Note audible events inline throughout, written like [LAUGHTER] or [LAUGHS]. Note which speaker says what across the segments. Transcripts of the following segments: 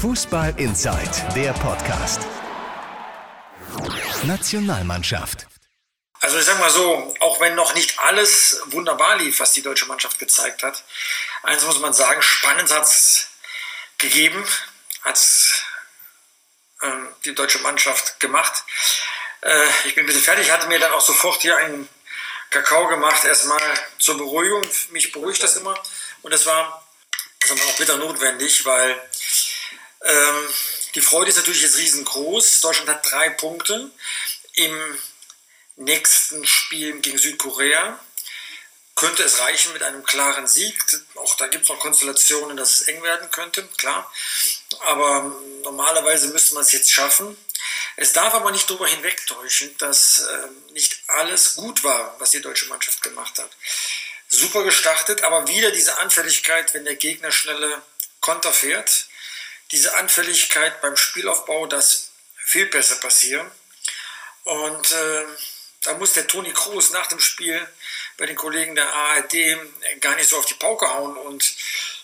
Speaker 1: Fußball Inside, der Podcast. Nationalmannschaft.
Speaker 2: Also ich sag mal so, auch wenn noch nicht alles wunderbar lief, was die deutsche Mannschaft gezeigt hat, eins muss man sagen, spannend hat es gegeben, hat ähm, die deutsche Mannschaft gemacht. Äh, ich bin ein bisschen fertig, hatte mir dann auch sofort hier einen Kakao gemacht, erstmal zur Beruhigung. Mich beruhigt das immer. Und das war, das war auch bitter notwendig, weil ähm, die Freude ist natürlich jetzt riesengroß. Deutschland hat drei Punkte im nächsten Spiel gegen Südkorea. Könnte es reichen mit einem klaren Sieg. Auch da gibt es noch Konstellationen, dass es eng werden könnte, klar. Aber normalerweise müsste man es jetzt schaffen. Es darf aber nicht darüber hinwegtäuschen, dass äh, nicht alles gut war, was die deutsche Mannschaft gemacht hat. Super gestartet, aber wieder diese Anfälligkeit, wenn der Gegner schnelle Konter fährt diese Anfälligkeit beim Spielaufbau, dass Fehlpässe passieren. Und äh, da muss der Toni Kroos nach dem Spiel bei den Kollegen der ARD gar nicht so auf die Pauke hauen und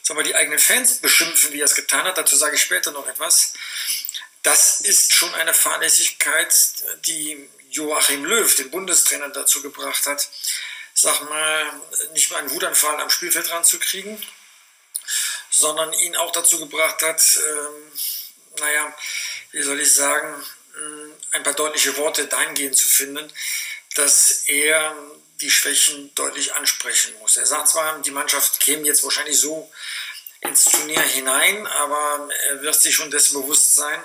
Speaker 2: sagen wir, die eigenen Fans beschimpfen, wie er es getan hat. Dazu sage ich später noch etwas. Das ist schon eine Fahrlässigkeit, die Joachim Löw, den Bundestrainer, dazu gebracht hat, sag mal, nicht mal einen Wutanfall am Spielfeld ranzukriegen sondern ihn auch dazu gebracht hat, ähm, naja, wie soll ich sagen, mm, ein paar deutliche Worte dahingehend zu finden, dass er die Schwächen deutlich ansprechen muss. Er sagt zwar, die Mannschaft käme jetzt wahrscheinlich so ins Turnier hinein, aber er wird sich schon dessen bewusst sein,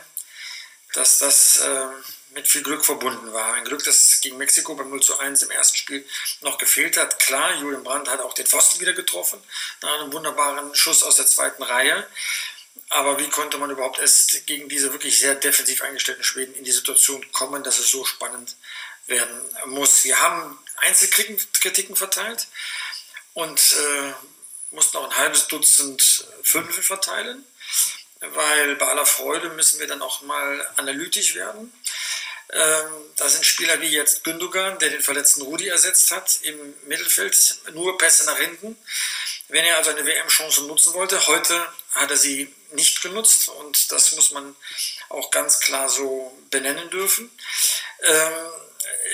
Speaker 2: dass das äh, mit viel Glück verbunden war. Ein Glück, das gegen Mexiko beim 0 zu 1 im ersten Spiel noch gefehlt hat. Klar, Julian Brandt hat auch den Pfosten wieder getroffen, nach einem wunderbaren Schuss aus der zweiten Reihe. Aber wie konnte man überhaupt erst gegen diese wirklich sehr defensiv eingestellten Schweden in die Situation kommen, dass es so spannend werden muss? Wir haben Einzelkritiken verteilt und äh, mussten auch ein halbes Dutzend Fünfe verteilen, weil bei aller Freude müssen wir dann auch mal analytisch werden. Ähm, da sind Spieler wie jetzt Gündogan, der den verletzten Rudi ersetzt hat, im Mittelfeld, nur Pässe nach hinten. Wenn er also eine WM-Chance nutzen wollte, heute hat er sie nicht genutzt und das muss man auch ganz klar so benennen dürfen. Ähm,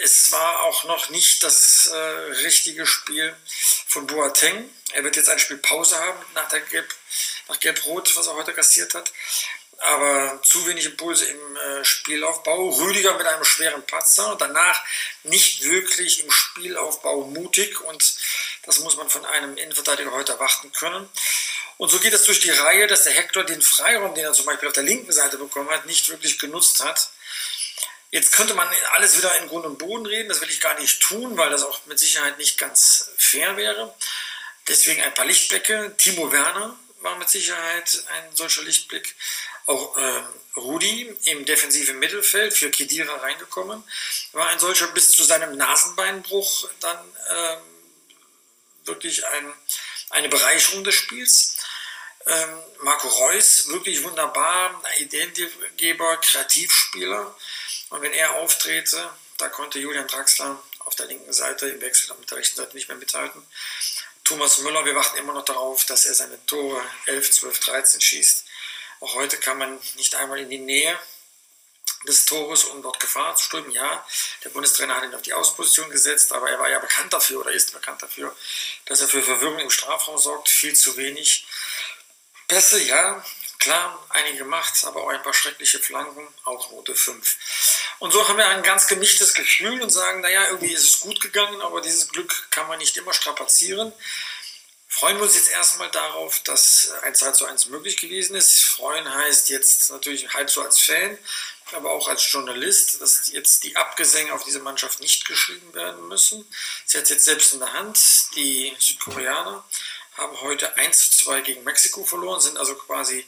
Speaker 2: es war auch noch nicht das äh, richtige Spiel von Boateng. Er wird jetzt ein Spiel Pause haben nach nach Gelb-Rot, was er heute kassiert hat aber zu wenig Impulse im äh, Spielaufbau. Rüdiger mit einem schweren Patzer, danach nicht wirklich im Spielaufbau mutig und das muss man von einem Innenverteidiger heute erwarten können. Und so geht es durch die Reihe, dass der Hector den Freiraum, den er zum Beispiel auf der linken Seite bekommen hat, nicht wirklich genutzt hat. Jetzt könnte man alles wieder in Grund und Boden reden, das will ich gar nicht tun, weil das auch mit Sicherheit nicht ganz fair wäre. Deswegen ein paar Lichtblicke. Timo Werner war mit Sicherheit ein solcher Lichtblick. Auch ähm, Rudi im defensiven Mittelfeld für Kedira reingekommen, war ein solcher bis zu seinem Nasenbeinbruch dann ähm, wirklich ein, eine Bereicherung des Spiels. Ähm, Marco Reus, wirklich wunderbar, Ideengeber, Kreativspieler. Und wenn er auftrete, da konnte Julian Draxler auf der linken Seite im Wechsel mit der rechten Seite nicht mehr mithalten. Thomas Müller, wir warten immer noch darauf, dass er seine Tore 11, 12, 13 schießt. Auch heute kann man nicht einmal in die Nähe des Tores, um dort Gefahr zu strömen. Ja, der Bundestrainer hat ihn auf die Ausposition gesetzt, aber er war ja bekannt dafür oder ist bekannt dafür, dass er für Verwirrung im Strafraum sorgt. Viel zu wenig. Pässe, ja, klar, einige gemacht, aber auch ein paar schreckliche Flanken, auch Note 5. Und so haben wir ein ganz gemischtes Gefühl und sagen, naja, irgendwie ist es gut gegangen, aber dieses Glück kann man nicht immer strapazieren freuen wir uns jetzt erstmal darauf, dass ein 2 zu 1 möglich gewesen ist. Freuen heißt jetzt natürlich halb so als Fan, aber auch als Journalist, dass jetzt die Abgesänge auf diese Mannschaft nicht geschrieben werden müssen. Sie hat es jetzt selbst in der Hand. Die Südkoreaner haben heute 1 zu 2 gegen Mexiko verloren, sind also quasi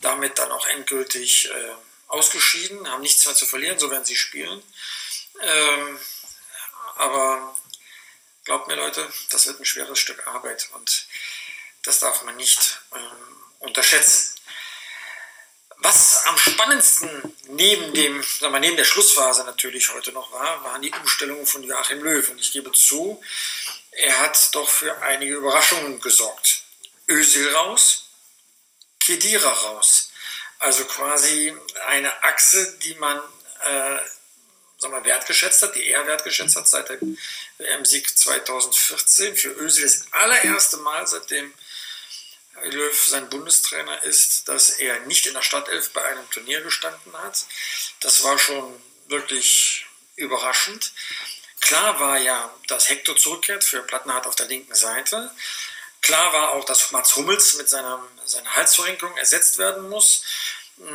Speaker 2: damit dann auch endgültig äh, ausgeschieden, haben nichts mehr zu verlieren, so werden sie spielen. Ähm, aber Glaubt mir Leute, das wird ein schweres Stück Arbeit und das darf man nicht ähm, unterschätzen. Was am spannendsten neben dem, sagen wir, neben der Schlussphase natürlich heute noch war, waren die Umstellungen von Joachim Löw. Und ich gebe zu, er hat doch für einige Überraschungen gesorgt. Özil raus, Kedira raus, Also quasi eine Achse, die man äh, sag mal, wertgeschätzt hat, die er wertgeschätzt hat seit dem WM-Sieg 2014. Für Özil das allererste Mal, seitdem Löw sein Bundestrainer ist, dass er nicht in der Stadtelf bei einem Turnier gestanden hat. Das war schon wirklich überraschend. Klar war ja, dass Hector zurückkehrt für Plattenhardt auf der linken Seite. Klar war auch, dass Mats Hummels mit seiner, seiner Halsverrinkelung ersetzt werden muss.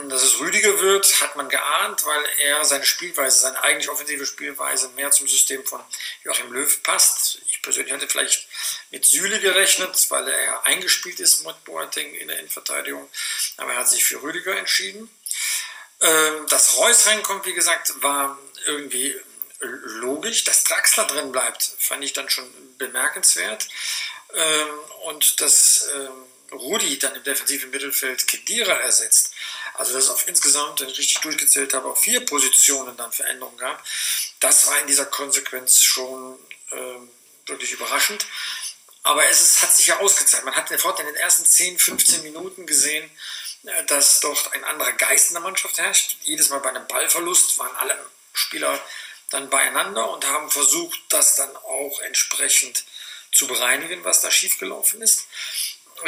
Speaker 2: Dass es Rüdiger wird, hat man geahnt, weil er seine Spielweise, seine eigentlich offensive Spielweise mehr zum System von Joachim Löw passt. Ich persönlich hätte vielleicht mit Süle gerechnet, weil er eingespielt ist mit Boateng in der Innenverteidigung. Aber er hat sich für Rüdiger entschieden. Ähm, dass Reus reinkommt, wie gesagt, war irgendwie logisch. Dass Draxler drin bleibt, fand ich dann schon bemerkenswert. Ähm, und dass ähm, Rudi dann im defensiven Mittelfeld Kedira ersetzt, also dass es auf insgesamt, wenn ich richtig durchgezählt habe, auf vier Positionen dann Veränderungen gab, das war in dieser Konsequenz schon ähm, wirklich überraschend. Aber es ist, hat sich ja ausgezahlt. Man hat sofort in den ersten 10, 15 Minuten gesehen, äh, dass dort ein anderer Geist in der Mannschaft herrscht. Jedes Mal bei einem Ballverlust waren alle Spieler dann beieinander und haben versucht, das dann auch entsprechend zu bereinigen, was da schiefgelaufen ist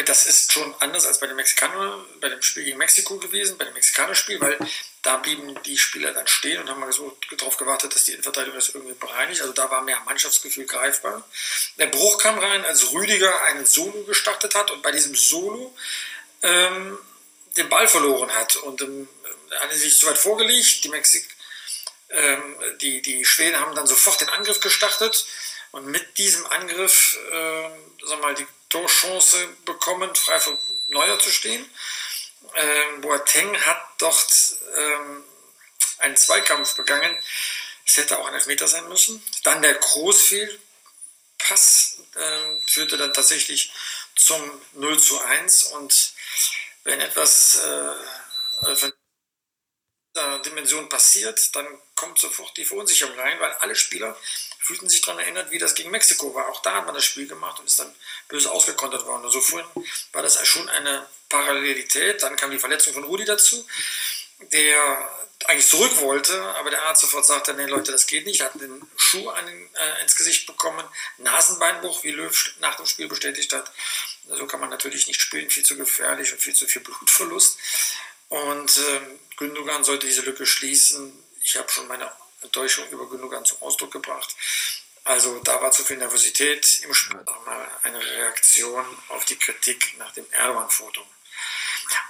Speaker 2: das ist schon anders als bei dem Mexikaner, bei dem Spiel gegen Mexiko gewesen, bei dem Mexikaner-Spiel, weil da blieben die Spieler dann stehen und haben mal so darauf gewartet, dass die Innenverteidigung das irgendwie bereinigt. Also da war mehr Mannschaftsgefühl greifbar. Der Bruch kam rein, als Rüdiger einen Solo gestartet hat und bei diesem Solo ähm, den Ball verloren hat. Und ähm, hat sich zu weit vorgelegt. Die, Mexik ähm, die, die Schweden haben dann sofort den Angriff gestartet. Und mit diesem Angriff, äh, sag mal, die Torchance bekommen, frei vor Neuer zu stehen. Ähm, Boateng hat dort ähm, einen Zweikampf begangen. Es hätte auch ein Elfmeter sein müssen. Dann der Großfehlpass äh, führte dann tatsächlich zum 0 zu 1. Und wenn etwas äh, von dieser Dimension passiert, dann kommt sofort die Verunsicherung rein, weil alle Spieler fühlten sich daran erinnert, wie das gegen Mexiko war. Auch da hat man das Spiel gemacht und ist dann böse ausgekontert worden. Also vorhin war das schon eine Parallelität. Dann kam die Verletzung von Rudi dazu, der eigentlich zurück wollte, aber der Arzt sofort sagte, nee Leute, das geht nicht, hat den Schuh an, äh, ins Gesicht bekommen, Nasenbeinbruch, wie Löw nach dem Spiel bestätigt hat. So kann man natürlich nicht spielen, viel zu gefährlich und viel zu viel Blutverlust. Und äh, Gündogan sollte diese Lücke schließen. Ich habe schon meine Enttäuschung über Gündogan zum Ausdruck gebracht. Also da war zu viel Nervosität im Spiel. Mal eine Reaktion auf die Kritik nach dem Erdogan-Foto.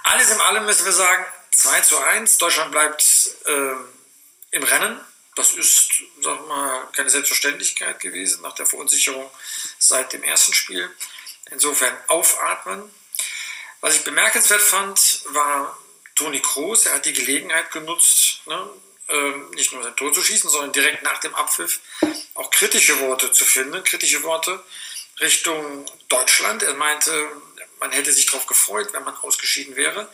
Speaker 2: Alles in allem müssen wir sagen, 2 zu 1. Deutschland bleibt äh, im Rennen. Das ist, sag mal, keine Selbstverständlichkeit gewesen nach der Verunsicherung seit dem ersten Spiel. Insofern aufatmen. Was ich bemerkenswert fand, war Toni Kroos. Er hat die Gelegenheit genutzt, ne, ähm, nicht nur sein Tor zu schießen, sondern direkt nach dem Abpfiff auch kritische Worte zu finden, kritische Worte Richtung Deutschland. Er meinte, man hätte sich darauf gefreut, wenn man ausgeschieden wäre,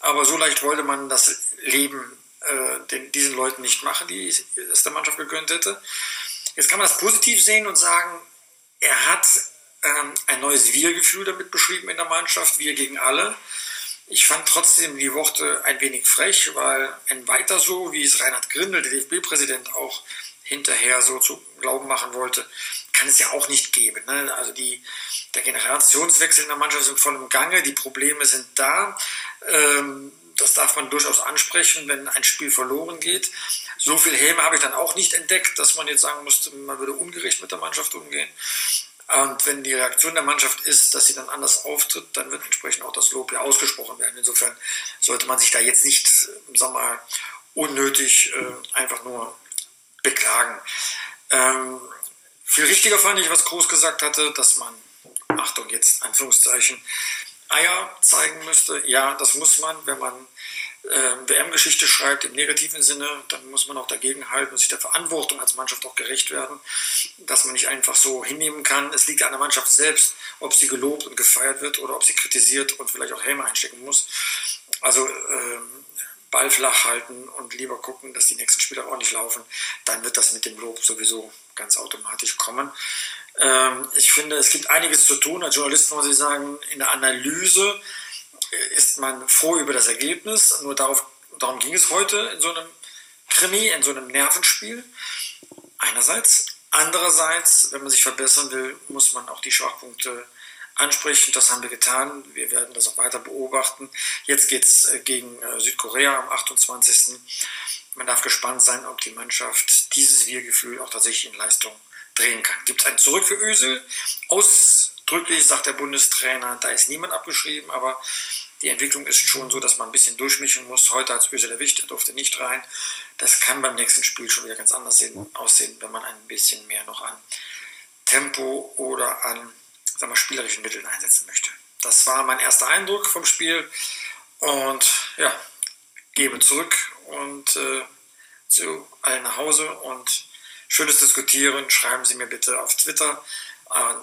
Speaker 2: aber so leicht wollte man das Leben äh, den, diesen Leuten nicht machen, die es der Mannschaft gegönnt hätte. Jetzt kann man das positiv sehen und sagen, er hat ähm, ein neues Wir-Gefühl damit beschrieben in der Mannschaft, wir gegen alle. Ich fand trotzdem die Worte ein wenig frech, weil ein weiter so, wie es Reinhard Grindel, der DFB-Präsident, auch hinterher so zu glauben machen wollte, kann es ja auch nicht geben. Ne? Also die, der Generationswechsel in der Mannschaft ist voll im Gange, die Probleme sind da. Ähm, das darf man durchaus ansprechen, wenn ein Spiel verloren geht. So viel Häme habe ich dann auch nicht entdeckt, dass man jetzt sagen musste, man würde ungerecht mit der Mannschaft umgehen. Und wenn die Reaktion der Mannschaft ist, dass sie dann anders auftritt, dann wird entsprechend auch das Lob ja ausgesprochen werden. Insofern sollte man sich da jetzt nicht, äh, sag mal, unnötig äh, einfach nur beklagen. Ähm, viel richtiger fand ich, was Groß gesagt hatte, dass man, Achtung jetzt, Anführungszeichen, Eier zeigen müsste. Ja, das muss man, wenn man äh, WM-Geschichte schreibt im negativen Sinne, dann muss man auch dagegen halten und sich der Verantwortung als Mannschaft auch gerecht werden, dass man nicht einfach so hinnehmen kann. Es liegt an der Mannschaft selbst, ob sie gelobt und gefeiert wird oder ob sie kritisiert und vielleicht auch Helme einstecken muss. Also äh, Ball flach halten und lieber gucken, dass die nächsten Spieler auch nicht laufen. Dann wird das mit dem Lob sowieso ganz automatisch kommen. Ähm, ich finde, es gibt einiges zu tun. Als Journalist muss ich sagen, in der Analyse ist man froh über das Ergebnis. Nur darauf, darum ging es heute in so einem Krimi, in so einem Nervenspiel. Einerseits. Andererseits, wenn man sich verbessern will, muss man auch die Schwachpunkte ansprechen. Das haben wir getan. Wir werden das auch weiter beobachten. Jetzt geht es äh, gegen äh, Südkorea am 28. Man darf gespannt sein, ob die Mannschaft dieses Wir-Gefühl auch tatsächlich in Leistung drehen kann. Gibt es ein Zurück für Ösel? Ausdrücklich sagt der Bundestrainer, da ist niemand abgeschrieben, aber die Entwicklung ist schon so, dass man ein bisschen durchmischen muss. Heute als Ösel erwischt, er durfte nicht rein. Das kann beim nächsten Spiel schon wieder ganz anders sehen, aussehen, wenn man ein bisschen mehr noch an Tempo oder an sagen wir, spielerischen Mitteln einsetzen möchte. Das war mein erster Eindruck vom Spiel und ja, gebe zurück und äh, zu allen nach Hause und schönes Diskutieren. Schreiben Sie mir bitte auf Twitter an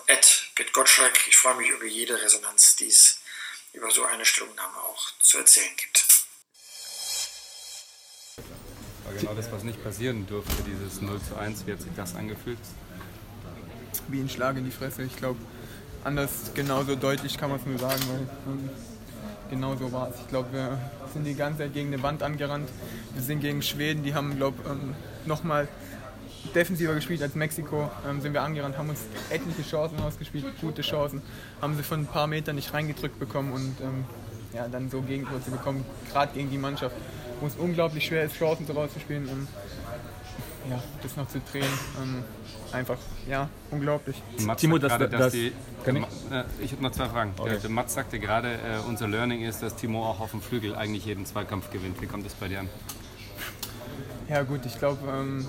Speaker 2: Gottschalk. Ich freue mich über jede Resonanz, die es über so eine Stellungnahme auch zu erzählen gibt.
Speaker 3: War genau das, was nicht passieren durfte, dieses 0 zu 1. Wie hat sich das angefühlt?
Speaker 4: Wie ein Schlag in die Fresse. Ich glaube, anders genauso deutlich kann man es nur sagen, weil ähm, genau so war es. Ich glaube, wir sind die ganze Zeit gegen eine Wand angerannt. Wir sind gegen Schweden, die haben, glaube ich, ähm, nochmal defensiver gespielt als Mexiko. Ähm, sind wir angerannt, haben uns etliche Chancen ausgespielt, gute Chancen. Haben sie von ein paar Metern nicht reingedrückt bekommen und ähm, ja, dann so Gegentore zu bekommen, gerade gegen die Mannschaft, wo es unglaublich schwer ist, Chancen so rauszuspielen. Ähm, ja, das noch zu drehen, ähm, einfach, ja, unglaublich.
Speaker 3: Mats Timo, das, gerade, das, die, ich, äh, ich habe noch zwei Fragen. Okay. Der Mats sagte gerade, äh, unser Learning ist, dass Timo auch auf dem Flügel eigentlich jeden Zweikampf gewinnt. Wie kommt das bei dir an?
Speaker 4: Ja gut, ich glaube, ähm,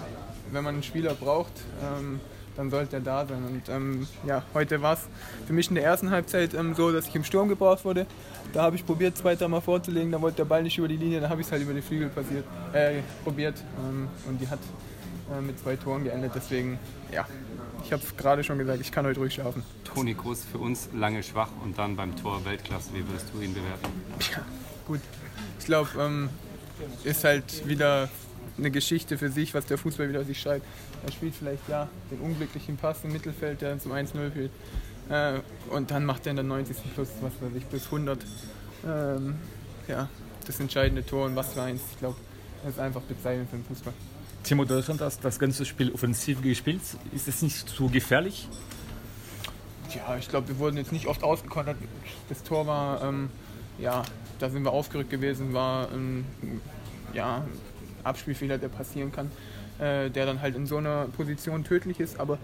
Speaker 4: wenn man einen Spieler braucht, ähm, dann sollte er da sein. Und ähm, ja, heute war es für mich in der ersten Halbzeit ähm, so, dass ich im Sturm gebraucht wurde. Da habe ich probiert, zwei, drei Mal vorzulegen, da wollte der Ball nicht über die Linie, da habe ich es halt über die Flügel passiert, äh, probiert. Ähm, und die hat äh, mit zwei Toren geendet. Deswegen, ja, ich habe es gerade schon gesagt, ich kann heute ruhig schlafen.
Speaker 3: Toni Groß für uns lange schwach und dann beim Tor Weltklasse. Wie würdest du ihn bewerten?
Speaker 4: Ja, gut. Ich glaube, ähm, ist halt wieder eine Geschichte für sich, was der Fußball wieder sich schreibt. Er spielt vielleicht ja den unglücklichen Pass im Mittelfeld, der zum 1-0 führt. Äh, und dann macht er in der 90. plus, was weiß ich, bis 100 ähm, ja, das entscheidende Tor und was für eins. Ich glaube, das ist einfach bezeichnend für den Fußball.
Speaker 5: Timo Deutschland hat das ganze Spiel offensiv gespielt. Ist es nicht zu gefährlich?
Speaker 4: Ja, ich glaube, wir wurden jetzt nicht oft ausgekontert. Das Tor war, ähm, ja, da sind wir aufgerückt gewesen, war ähm, ja, Abspielfehler, der passieren kann, äh, der dann halt in so einer Position tödlich ist. Aber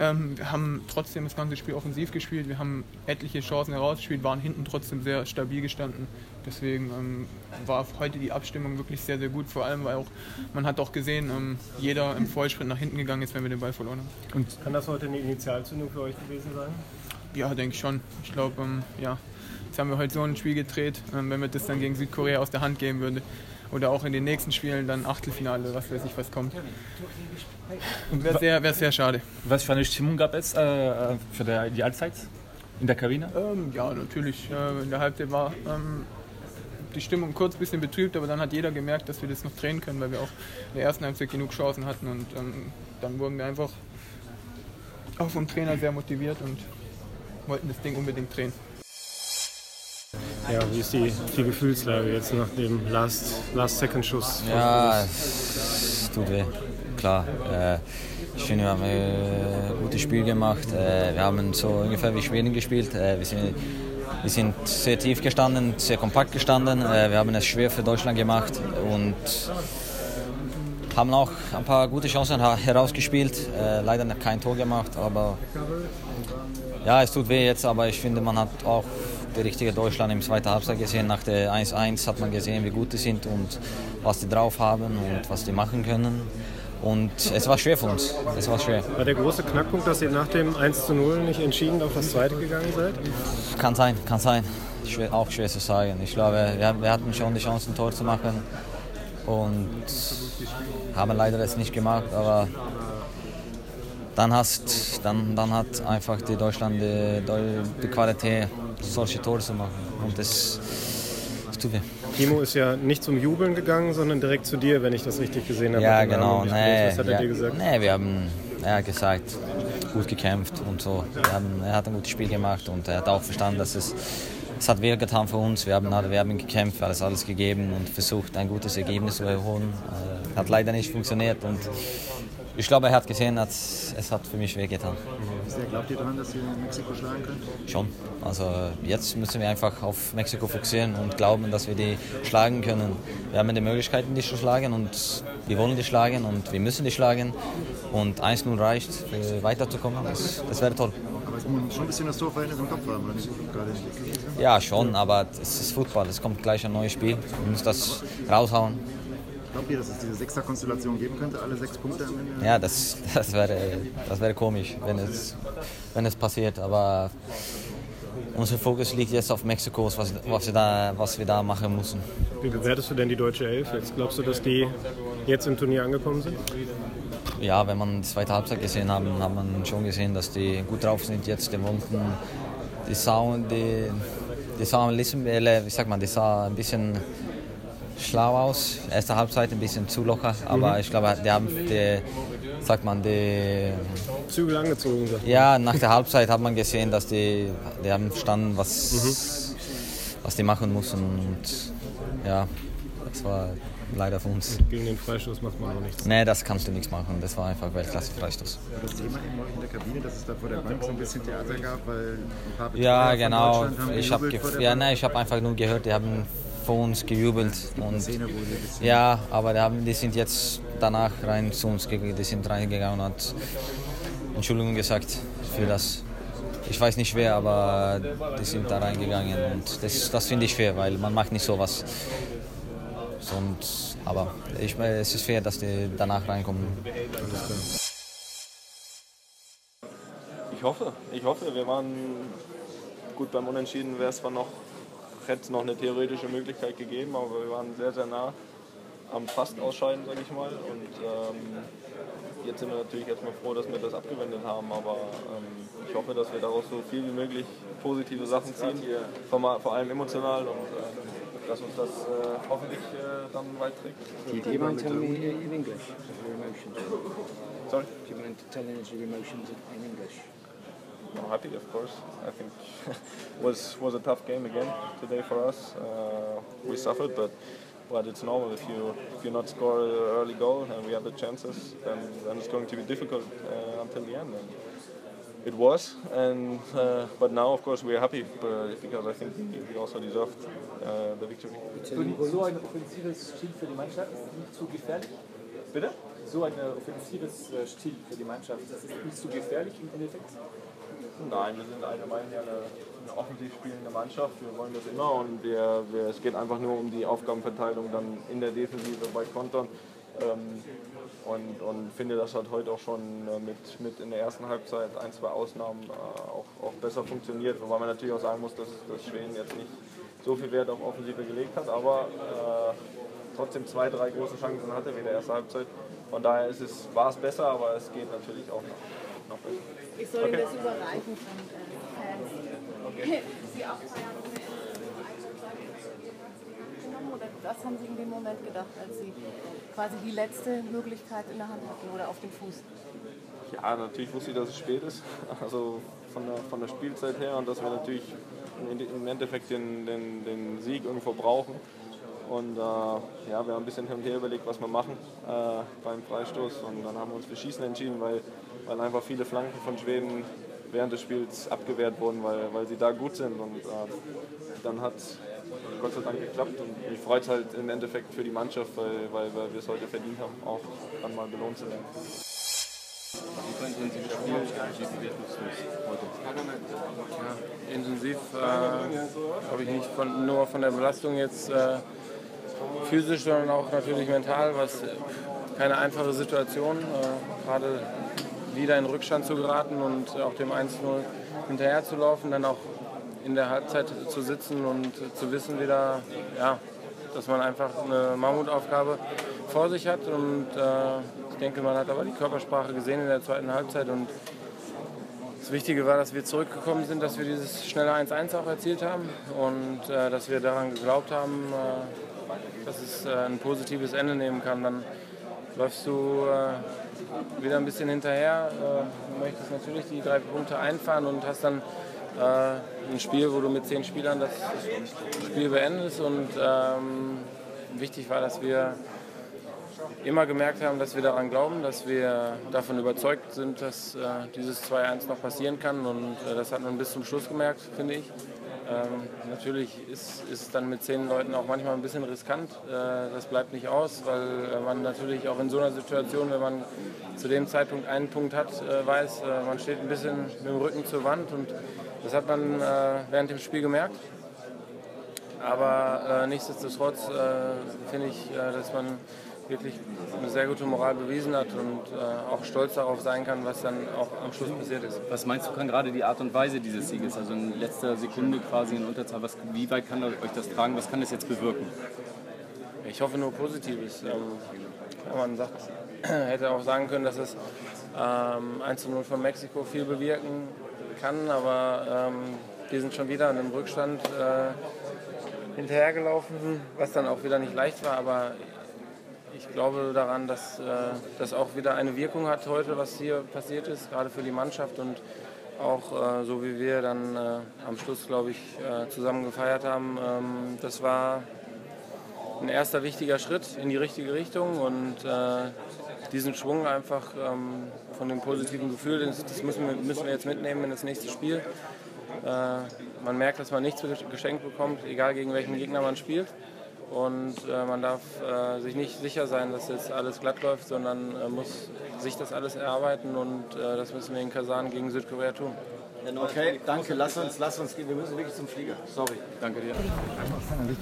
Speaker 4: ähm, wir haben trotzdem das ganze Spiel offensiv gespielt. Wir haben etliche Chancen herausgespielt, waren hinten trotzdem sehr stabil gestanden. Deswegen ähm, war heute die Abstimmung wirklich sehr, sehr gut. Vor allem, weil auch man hat auch gesehen, ähm, jeder im Vollsprint nach hinten gegangen ist, wenn wir den Ball verloren haben.
Speaker 6: Und kann das heute eine Initialzündung für euch gewesen sein?
Speaker 4: Ja, denke ich schon. Ich glaube, ähm, ja. Jetzt haben wir heute so ein Spiel gedreht. Ähm, wenn wir das dann gegen Südkorea aus der Hand geben würden, oder auch in den nächsten Spielen dann Achtelfinale, was weiß ich, was kommt. Und wäre sehr, wär sehr schade.
Speaker 5: Was für eine Stimmung gab es äh, für der, die Allzeit in der Kabine?
Speaker 4: Ähm, ja, natürlich. Äh, in der Halbzeit war ähm, die Stimmung kurz ein bisschen betrübt, aber dann hat jeder gemerkt, dass wir das noch drehen können, weil wir auch in der ersten Halbzeit genug Chancen hatten und ähm, dann wurden wir einfach auch vom Trainer sehr motiviert und wollten das Ding unbedingt drehen.
Speaker 6: Ja, wie ist die, die Gefühlslage jetzt nach dem Last-Second-Schuss?
Speaker 7: Last ja, es tut weh, klar. Äh, ich finde, wir haben ein gutes Spiel gemacht. Äh, wir haben so ungefähr wie Schweden gespielt. Äh, wir, sind, wir sind sehr tief gestanden, sehr kompakt gestanden. Äh, wir haben es schwer für Deutschland gemacht und haben auch ein paar gute Chancen herausgespielt. Äh, leider kein Tor gemacht, aber ja, es tut weh jetzt, aber ich finde, man hat auch richtige Deutschland im zweiten Halbzeit gesehen. Nach der 1-1 hat man gesehen, wie gut die sind und was die drauf haben und was die machen können. Und es war schwer für uns. Es war schwer.
Speaker 6: War der große Knackpunkt, dass ihr nach dem 1 0 nicht entschieden auf das zweite gegangen seid?
Speaker 7: Kann sein, kann sein. Schwer, auch schwer zu sagen. Ich glaube, wir, hatten schon die Chance, ein Tor zu machen und haben leider es nicht gemacht. Aber dann, hast, dann, dann hat einfach die Deutschland die, die Qualität, solche Tore zu machen. Und das, das tut weh.
Speaker 6: Timo ist ja nicht zum Jubeln gegangen, sondern direkt zu dir, wenn ich das richtig gesehen habe.
Speaker 7: Ja, genau. Nee, Was hat er ja, dir gesagt? Nee, wir haben hat gesagt, gut gekämpft und so. Haben, er hat ein gutes Spiel gemacht und er hat auch verstanden, dass es es hat wehgetan für uns. Wir haben, wir haben gekämpft, alles, alles gegeben und versucht, ein gutes Ergebnis zu erholen. Äh, hat leider nicht funktioniert und ich glaube, er hat gesehen, dass es hat für mich wehgetan.
Speaker 8: Sehr glaubt ihr daran, dass ihr Mexiko schlagen könnt?
Speaker 7: Schon. Also jetzt müssen wir einfach auf Mexiko fokussieren und glauben, dass wir die schlagen können. Wir haben die Möglichkeiten, die zu schlagen und wir wollen die schlagen und wir müssen die schlagen. Und 1-0 reicht, für weiterzukommen. Das, das wäre toll.
Speaker 8: Aber es muss schon ein bisschen das Torverhältnis im Kopf haben, oder nicht.
Speaker 7: Ja, schon, aber es ist Fußball. Es kommt gleich ein neues Spiel. Wir müssen das raushauen.
Speaker 8: Glaubt ihr, dass es diese Sechser-Konstellation geben könnte, alle sechs Punkte am Ende?
Speaker 7: Ja, das, das, wäre, das wäre komisch, wenn es, wenn es passiert. Aber unser Fokus liegt jetzt auf Mexiko, was, was, wir da, was wir da machen müssen.
Speaker 6: Wie bewertest du denn die deutsche Elf jetzt? Glaubst du, dass die jetzt im Turnier angekommen sind?
Speaker 7: Ja, wenn man die zweite Halbzeit gesehen haben, hat man schon gesehen, dass die gut drauf sind jetzt. Die wollten, die sahen, die, die sahen ein bisschen, wie sagt man, die sah ein bisschen schlau aus. Erste Halbzeit ein bisschen zu locker, aber
Speaker 6: Mhm.
Speaker 7: ich glaube, die haben die, sagt man, die
Speaker 6: Zügel angezogen. sagt man.
Speaker 7: ja, nach der Halbzeit hat man gesehen, dass die, die haben verstanden, was, was die machen müssen. Und ja, das war leider für uns.
Speaker 6: Gegen den Freistoß macht man auch nichts.
Speaker 7: Nee, das kannst du nichts machen. Das war einfach Weltklasse-Freistoß.
Speaker 8: Das Thema in der Kabine, dass es da vor der Bank so ein bisschen Theater gab, weil ein paar
Speaker 7: Ja,
Speaker 8: Betreuer
Speaker 7: genau. Ich habe ja, nee, ich hab einfach nur gehört, die haben vor uns gejubelt. Und ja, aber die, haben, die sind jetzt danach rein zu uns gegangen. Die sind reingegangen und hat Entschuldigung gesagt für das. Ich weiß nicht wer, aber die sind da reingegangen und das, das finde ich fair, weil man macht nicht sowas. Und, aber ich, meine, es ist fair, dass die danach reinkommen.
Speaker 9: Ich hoffe, ich hoffe, wir waren gut beim Unentschieden, wäre es zwar noch, hätte es noch eine theoretische Möglichkeit gegeben, aber wir waren sehr, sehr nah am fast Ausscheiden, sage ich mal. Und ähm, jetzt sind wir natürlich erstmal froh, dass wir das abgewendet haben, aber ähm, ich hoffe, dass wir daraus so viel wie möglich positive Sachen ziehen, vor, vor allem emotional und ähm, dass uns das äh, hoffentlich äh, dann weit trägt.
Speaker 10: Do you mind telling me in English your emotions?
Speaker 9: Sorry?
Speaker 10: Do you mind telling us your emotions in English?
Speaker 9: I'm happy, of course. I think [LAUGHS] was was a tough game again today for us. Uh, we suffered, but but it's normal if you if you not score an early goal and we have the chances, then, then it's going to be difficult uh, until the end. And it was, and uh, but now of course we are happy uh, because I think we, also deserved uh, the victory.
Speaker 11: So ein offensives Stil für die Mannschaft ist nicht zu gefährlich?
Speaker 9: Bitte?
Speaker 11: So ein offensives äh, Stil für die Mannschaft, ist nicht zu gefährlich im Endeffekt?
Speaker 9: Nein, wir sind allgemein eine, eine offensiv spielende Mannschaft. Wir wollen das immer und wir, wir, es geht einfach nur um die Aufgabenverteilung dann in der Defensive bei Kontern. Ähm, und, und finde, das hat heute auch schon äh, mit, mit in der ersten Halbzeit ein, zwei Ausnahmen äh, auch, auch besser funktioniert. Wobei man natürlich auch sagen muss, dass, dass Schweden jetzt nicht so viel Wert auf Offensive gelegt hat, aber äh, trotzdem zwei, drei große Chancen hatte wie in der ersten Halbzeit. Von daher ist es, war es besser, aber es geht natürlich auch noch, noch besser.
Speaker 12: Ich soll Ihnen das überreichen von äh, Fans.
Speaker 9: Okay. [LAUGHS]
Speaker 12: Sie auch feiern ohne oder was haben Sie in dem Moment gedacht, als Sie quasi die letzte Möglichkeit in der Hand hatten oder auf dem Fuß?
Speaker 9: Ja, natürlich wusste ich, dass es spät ist. [LAUGHS] Also von der, von der Spielzeit her und dass wir natürlich im Endeffekt den, den, den Sieg irgendwo brauchen. Und äh, ja, wir haben ein bisschen hin und her überlegt, was wir machen äh, beim Freistoß. Und dann haben wir uns für Schießen entschieden, weil, weil einfach viele Flanken von Schweden während des Spiels abgewehrt wurden, weil, weil sie da gut sind. Und äh, dann hat es Gott sei Dank geklappt. Und mich freut es halt im Endeffekt für die Mannschaft, weil, weil, weil wir es heute verdient haben, auch dann mal belohnt zu werden.
Speaker 13: Wie konnten Sie das Spiel wirkungslos heute?
Speaker 14: Ja, intensiv, äh, glaube ich nicht von, nur von der Belastung jetzt äh, physisch, sondern auch natürlich mental, was äh, keine einfache Situation, äh, gerade wieder in Rückstand zu geraten und auch dem 1-0 hinterher zu laufen, dann auch in der Halbzeit zu sitzen und zu wissen wieder, ja, dass man einfach eine Mammutaufgabe vor sich hat und äh, ich denke, man hat aber die Körpersprache gesehen in der zweiten Halbzeit und das Wichtige war, dass wir zurückgekommen sind, dass wir dieses schnelle 1-1 auch erzielt haben und äh, dass wir daran geglaubt haben, äh, dass es äh, ein positives Ende nehmen kann. Dann läufst du äh, wieder ein bisschen hinterher, äh, möchtest natürlich die drei Punkte einfahren und hast dann ein Spiel, wo du mit zehn Spielern das Spiel beendest. Und ähm, wichtig war, dass wir immer gemerkt haben, dass wir daran glauben, dass wir davon überzeugt sind, dass äh, dieses 2-1 noch passieren kann. Und äh, das hat man bis zum Schluss gemerkt, finde ich. Ähm, natürlich ist es dann mit zehn Leuten auch manchmal ein bisschen riskant. Äh, das bleibt nicht aus, weil äh, man natürlich auch in so einer Situation, wenn man zu dem Zeitpunkt einen Punkt hat, äh, weiß, äh, man steht ein bisschen mit dem Rücken zur Wand. Und das hat man äh, während dem Spiel gemerkt. Aber äh, nichtsdestotrotz finde ich, dass man wirklich eine sehr gute Moral bewiesen hat und äh, auch stolz darauf sein kann, was dann auch am Schluss passiert ist.
Speaker 13: Was meinst du, kann gerade die Art und Weise dieses Sieges, also in letzter Sekunde quasi in Unterzahl, was, wie weit kann euch das tragen, was kann das jetzt bewirken?
Speaker 14: Ich hoffe nur Positives. Ähm, man sagt, [CLEARS THROAT] hätte auch sagen können, dass es ähm, 1 zu 0 von Mexiko viel bewirken kann, aber ähm, wir sind schon wieder an einem Rückstand äh, hinterhergelaufen, was dann auch wieder nicht leicht war, aber ich glaube daran, dass äh, das auch wieder eine Wirkung hat heute, was hier passiert ist, gerade für die Mannschaft und auch äh, so wie wir dann äh, am Schluss, glaube ich, äh, zusammen gefeiert haben. Ähm, das war ein erster wichtiger Schritt in die richtige Richtung und äh, diesen Schwung einfach ähm, von dem positiven Gefühl, das, müssen, wir, müssen wir jetzt mitnehmen in das nächste Spiel. Äh, man merkt, dass man nichts geschenkt bekommt, egal gegen welchen Gegner man spielt. Und äh, man darf äh, sich nicht sicher sein, dass jetzt alles glatt läuft, sondern äh, muss sich das alles erarbeiten und äh, das müssen wir in Kasan gegen Südkorea tun.
Speaker 8: Okay, danke. Lass uns, lass uns gehen. Wir müssen wirklich zum Flieger.
Speaker 14: Sorry. Danke dir.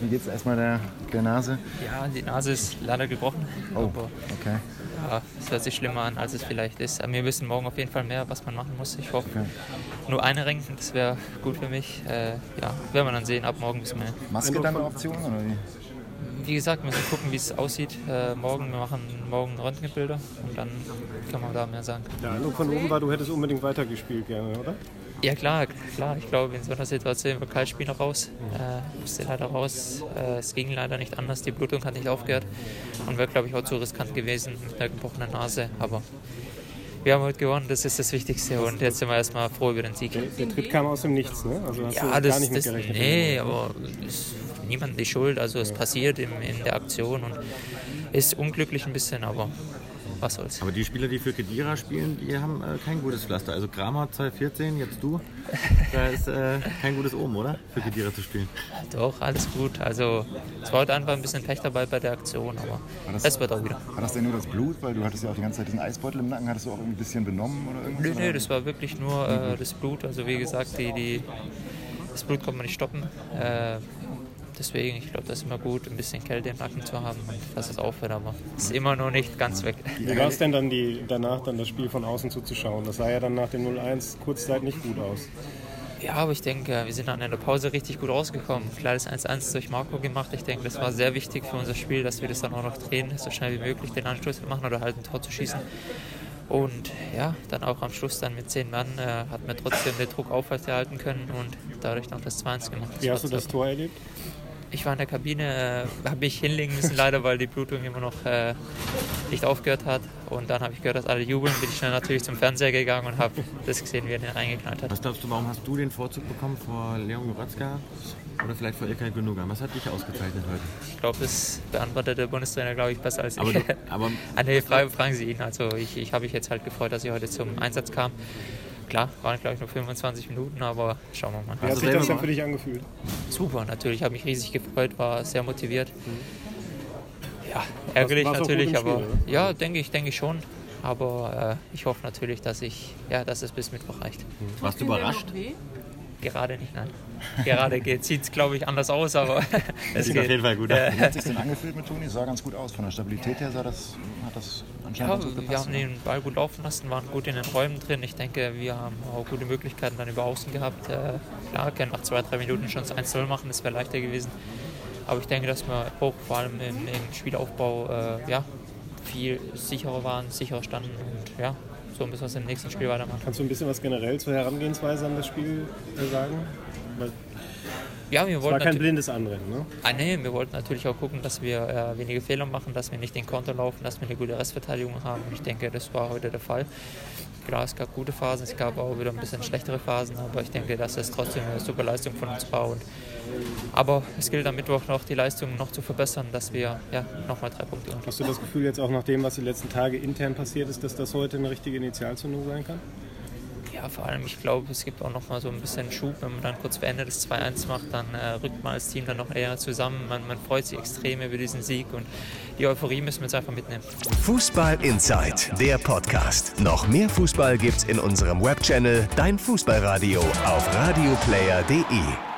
Speaker 8: Wie geht's erstmal der, der Nase?
Speaker 15: Ja, die Nase ist leider gebrochen.
Speaker 8: Oh,
Speaker 15: aber,
Speaker 8: okay.
Speaker 15: Ja, es hört sich schlimmer an, als es vielleicht ist. Aber wir wissen morgen auf jeden Fall mehr, was man machen muss. Ich hoffe,
Speaker 8: Okay.
Speaker 15: nur eine Ring, das wäre gut für mich. Äh, ja, werden wir dann sehen. Ab morgen wissen wir.
Speaker 8: Maske dann eine Option oder wie?
Speaker 15: Wie gesagt, wir müssen gucken, wie es aussieht. Äh, morgen, wir machen morgen Röntgenbilder und dann kann man da mehr sagen.
Speaker 6: Der Eindruck von oben war, du hättest unbedingt weitergespielt gerne, oder?
Speaker 15: Ja klar, klar. Ich glaube, in so einer Situation war kein Spieler raus. Äh, musste leider raus. Äh, es ging leider nicht anders. Die Blutung hat nicht aufgehört und wäre, glaube ich, auch zu riskant gewesen mit einer gebrochenen Nase. Aber wir haben heute gewonnen, das ist das Wichtigste. Und jetzt sind wir erstmal froh über den Sieg.
Speaker 6: Der Tritt kam aus dem Nichts, ne? Also hast
Speaker 15: Ja,
Speaker 6: du gar
Speaker 15: das,
Speaker 6: nicht mit
Speaker 15: das,
Speaker 6: gerechnet.
Speaker 15: nee, aber ist niemand die Schuld. Also es passiert in, in der Aktion und ist unglücklich ein bisschen, aber was soll's.
Speaker 16: Aber die Spieler, die für Kedira spielen, die haben äh, kein gutes Pflaster. Also Kramer 2014, jetzt du. Da ist äh, kein gutes Oben, oder? Für Kedira zu spielen.
Speaker 15: Doch, alles gut. Also es war heute einfach ein bisschen Pech dabei bei der Aktion, aber
Speaker 8: War
Speaker 15: es wird auch wieder.
Speaker 8: War das denn nur das Blut? Weil du hattest ja auch die ganze Zeit diesen Eisbeutel im Nacken. Hattest du auch irgendwie ein bisschen benommen oder irgendwas?
Speaker 15: Nö, nö, das war wirklich nur äh, das Blut. Also wie gesagt, die, die, das Blut konnte man nicht stoppen. Deswegen, ich glaube, das ist immer gut, ein bisschen Kälte im Nacken zu haben und dass es aufhört, aber es ist immer noch nicht ganz weg.
Speaker 6: Wie war es denn dann die, danach, dann das Spiel von außen zuzuschauen? Das sah ja dann nach dem 0-1 kurzzeit nicht gut aus.
Speaker 15: Ja, aber ich denke, wir sind dann in der Pause richtig gut rausgekommen. Kleines 1-1 durch Marco gemacht. Ich denke, das war sehr wichtig für unser Spiel, dass wir das dann auch noch drehen, so schnell wie möglich den Anschluss machen oder halt ein Tor zu schießen. Und ja, dann auch am Schluss dann mit zehn Mann äh, hat man trotzdem den Druck aufrechterhalten können und dadurch dann das 2-1 gemacht.
Speaker 6: Wie hast du das Tor erlebt?
Speaker 15: Ich war in der Kabine, äh, habe mich hinlegen müssen leider, weil die Blutung immer noch äh, nicht aufgehört hat. Und dann habe ich gehört, dass alle jubeln, bin ich schnell natürlich zum Fernseher gegangen und habe das gesehen, wie er den reingeknallt hat.
Speaker 16: Was glaubst du, warum hast du den Vorzug bekommen vor Leon Goretzka oder vielleicht vor Ilkay Gündogan? Was hat dich ausgezeichnet heute?
Speaker 15: Ich glaube, das beantwortet der Bundestrainer, glaube ich, besser als
Speaker 16: Aber
Speaker 15: ich.
Speaker 16: du- aber- [LAUGHS]
Speaker 15: ah, nee, fragen, fragen Sie ihn. Also ich, ich habe mich jetzt halt gefreut, dass ich heute zum Einsatz kam. Klar, waren glaube ich nur 25 Minuten, aber schauen wir mal.
Speaker 6: Wie hat sich das denn für dich angefühlt?
Speaker 15: Super, natürlich. Ich habe mich riesig gefreut, war sehr motiviert. Ja,
Speaker 6: Warst-
Speaker 15: ärgerlich natürlich,
Speaker 6: Spiel,
Speaker 15: aber
Speaker 6: oder?
Speaker 15: ja, denke ich, denke ich schon. Aber äh, ich hoffe natürlich, dass ich, ja, dass es bis Mittwoch reicht.
Speaker 16: Warst du überrascht?
Speaker 15: Gerade nicht, nein. Gerade sieht es, glaube ich, anders aus, aber [LAUGHS] es
Speaker 16: sieht auf
Speaker 15: geht.
Speaker 16: jeden Fall gut
Speaker 15: Äh,
Speaker 8: Wie hat sich denn angefühlt mit Toni? Sah ganz gut aus. Von der Stabilität her sah das, hat das anscheinend
Speaker 15: Ja,
Speaker 8: gut
Speaker 15: wir
Speaker 8: gepasst.
Speaker 15: haben den Ball gut laufen lassen, waren gut in den Räumen drin. Ich denke, wir haben auch gute Möglichkeiten dann über Außen gehabt. Äh, klar, können nach zwei, drei Minuten schon das 1-0 machen, das wäre leichter gewesen. Aber ich denke, dass wir auch vor allem im, im Spielaufbau äh, ja, viel sicherer waren, sicherer standen und ja, so müssen wir es im nächsten Spiel weitermachen.
Speaker 6: Kannst du ein bisschen was generell zur Herangehensweise an das Spiel äh, sagen? Weil
Speaker 15: Ja, wir wollten
Speaker 6: war kein blindes Anrennen, ne?
Speaker 15: Ah, nee, wir wollten natürlich auch gucken, dass wir äh, wenige Fehler machen, dass wir nicht den Konter laufen, dass wir eine gute Restverteidigung haben. Ich denke, das war heute der Fall. Klar, es gab gute Phasen, es gab auch wieder ein bisschen schlechtere Phasen, aber ich denke, dass es trotzdem eine super Leistung von uns war. Und, aber es gilt am Mittwoch noch, die Leistung noch zu verbessern, dass wir ja, nochmal drei Punkte holen.
Speaker 6: Hast du das Gefühl jetzt auch nach dem, was die letzten Tage intern passiert ist, dass das heute eine richtige Initialzündung sein kann?
Speaker 15: Vor allem, ich glaube, es gibt auch noch mal so ein bisschen Schub, wenn man dann kurz vor Ende des 2-1 macht, dann äh, rückt man als Team dann noch eher zusammen. Man, man freut sich extrem über diesen Sieg und die Euphorie müssen wir jetzt einfach mitnehmen.
Speaker 1: Fußball Inside, der Podcast. Noch mehr Fußball gibt's in unserem Webchannel Dein Fußballradio auf radioplayer.de.